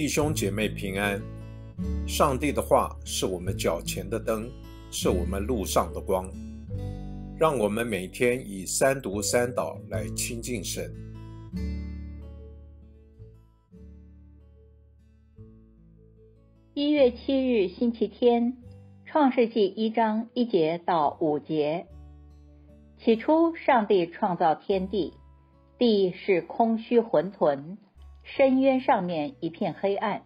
弟兄姐妹平安。上帝的话是我们脚前的灯，是我们路上的光。让我们每天以三读三祷来亲近神。一月七日星期天，创世纪一章一节到五节。起初，上帝创造天地，地是空虚混沌，深渊上面一片黑暗。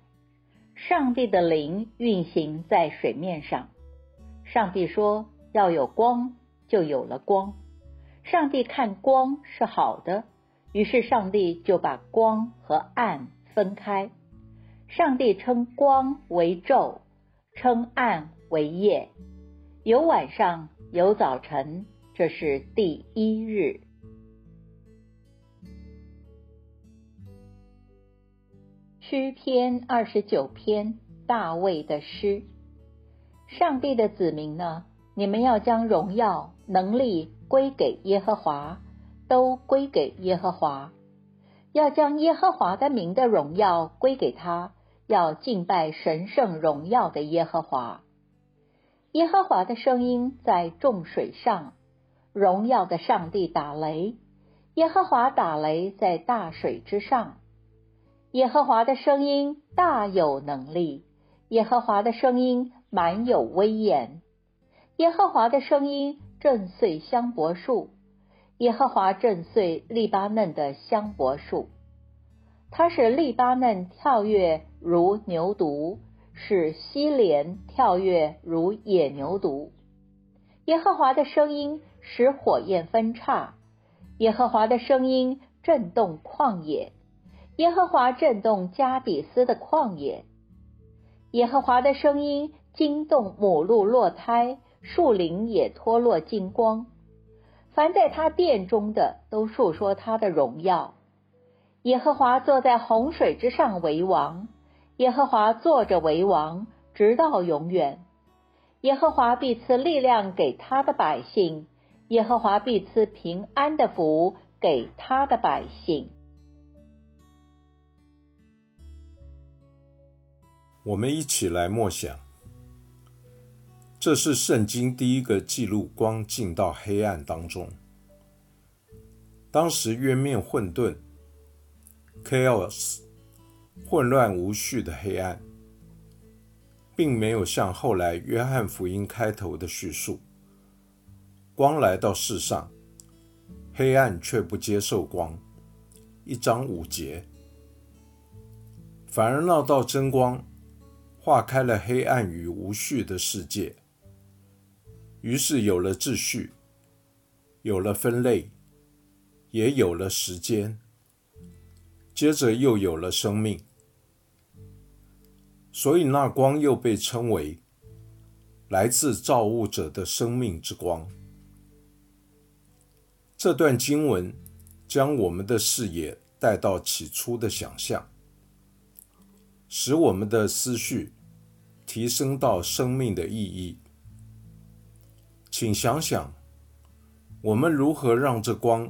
上帝的灵运行在水面上。上帝说：“要有光，就有了光。”上帝看光是好的，于是上帝就把光和暗分开。上帝称光为昼，称暗为夜。有晚上，有早晨，这是第一日。诗篇二十九篇，大卫的诗。上帝的子民呢？你们要将荣耀、能力归给耶和华，都归给耶和华。要将耶和华的名的荣耀归给他，要敬拜神圣荣耀的耶和华。耶和华的声音在众水上，荣耀的上帝打雷。耶和华打雷在大水之上。耶和华的声音大有能力，耶和华的声音满有威严，耶和华的声音震碎香柏树，耶和华震碎利巴嫩的香柏树，他使利巴嫩跳跃如牛犊，使西莲跳跃如野牛犊。耶和华的声音使火焰分叉，耶和华的声音震动旷野。耶和华震动加比斯的旷野，耶和华的声音惊动母鹿落胎，树林也脱落金光。凡在他殿中的都述说他的荣耀。耶和华坐在洪水之上为王，耶和华坐着为王，直到永远。耶和华必赐力量给他的百姓，耶和华必赐平安的福给他的百姓。我们一起来默想，这是圣经第一个记录光进到黑暗当中。当时渊面混沌 （chaos），混乱无序的黑暗，并没有像后来约翰福音开头的叙述，光来到世上，黑暗却不接受光。一章五节，反而闹到真光。化开了黑暗与无序的世界，于是有了秩序，有了分类，也有了时间，接着又有了生命。所以那光又被称为来自造物者的生命之光。这段经文将我们的视野带到起初的想象。使我们的思绪提升到生命的意义。请想想，我们如何让这光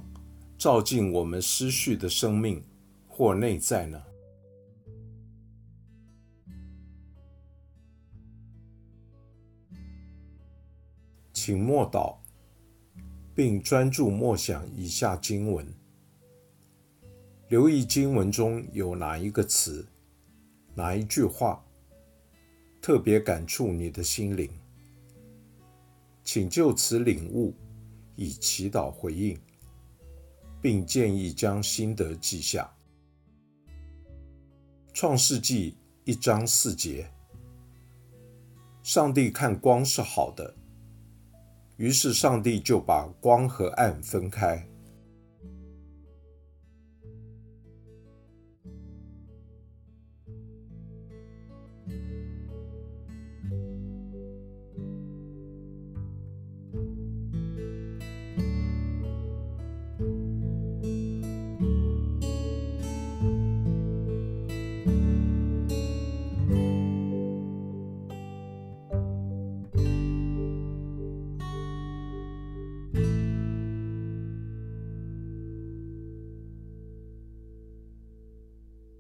照进我们思绪的生命或内在呢？请默祷，并专注默想以下经文，留意经文中有哪一个词。哪一句话特别感触你的心灵？请就此领悟，以祈祷回应，并建议将心得记下。创世纪一章四节：上帝看光是好的，于是上帝就把光和暗分开。